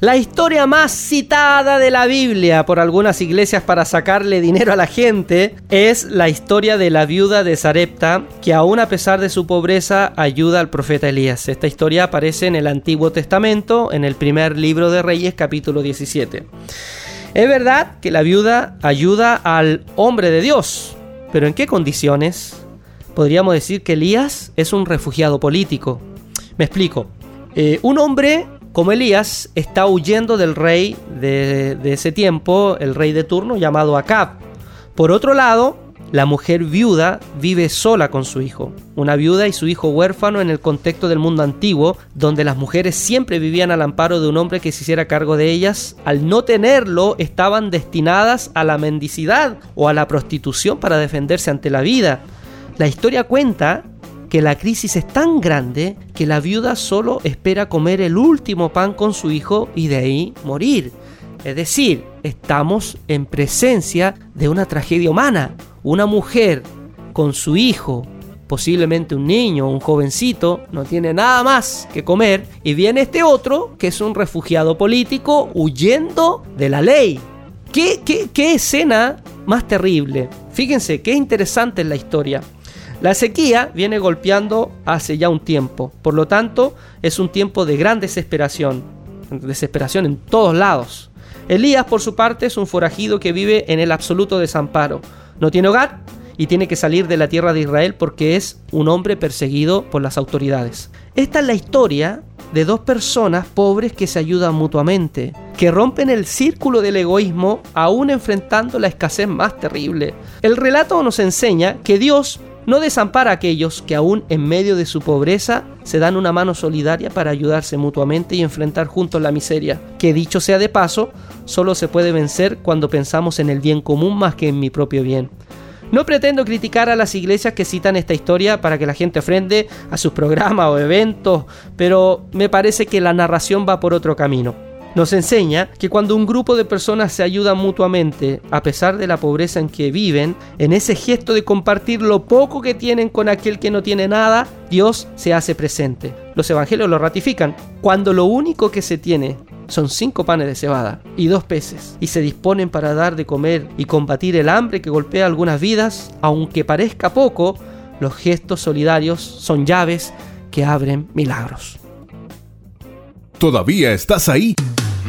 La historia más citada de la Biblia por algunas iglesias para sacarle dinero a la gente es la historia de la viuda de Sarepta, que aún a pesar de su pobreza ayuda al profeta Elías. Esta historia aparece en el Antiguo Testamento, en el primer libro de Reyes, capítulo 17. Es verdad que la viuda ayuda al hombre de Dios, pero ¿en qué condiciones? Podríamos decir que Elías es un refugiado político. Me explico. Eh, un hombre como Elías está huyendo del rey de, ese tiempo, el rey de turno llamado Acab. Por otro lado, la mujer viuda vive sola con su hijo. Una viuda y su hijo huérfano en el contexto del mundo antiguo, donde las mujeres siempre vivían al amparo de un hombre que se hiciera cargo de ellas, al no tenerlo estaban destinadas a la mendicidad o a la prostitución para defenderse ante la vida. La historia cuenta que la crisis es tan grande que la viuda solo espera comer el último pan con su hijo y de ahí morir. Es decir, estamos en presencia de una tragedia humana. Una mujer con su hijo, posiblemente un niño o un jovencito, no tiene nada más que comer y viene este otro que es un refugiado político huyendo de la ley. ¿Qué, qué, qué escena más terrible? Fíjense, qué interesante es la historia. La sequía viene golpeando hace ya un tiempo, por lo tanto es un tiempo de gran desesperación, desesperación en todos lados. Elías, por su parte, es un forajido que vive en el absoluto desamparo. No tiene hogar y tiene que salir de la tierra de Israel porque es un hombre perseguido por las autoridades. Esta es la historia de dos personas pobres que se ayudan mutuamente, que rompen el círculo del egoísmo aún enfrentando la escasez más terrible. El relato nos enseña que Dios no desampara a aquellos que aún en medio de su pobreza se dan una mano solidaria para ayudarse mutuamente y enfrentar juntos la miseria, que dicho sea de paso, solo se puede vencer cuando pensamos en el bien común más que en mi propio bien. No pretendo criticar a las iglesias que citan esta historia para que la gente ofrende a sus programas o eventos, pero me parece que la narración va por otro camino nos enseña que cuando un grupo de personas se ayudan mutuamente, a pesar de la pobreza en que viven, en ese gesto de compartir lo poco que tienen con aquel que no tiene nada, Dios se hace presente. Los evangelios lo ratifican. Cuando lo único que se tiene son cinco panes de cebada y dos peces, y se disponen para dar de comer y combatir el hambre que golpea algunas vidas, aunque parezca poco, los gestos solidarios son llaves que abren milagros. ¿Todavía estás ahí?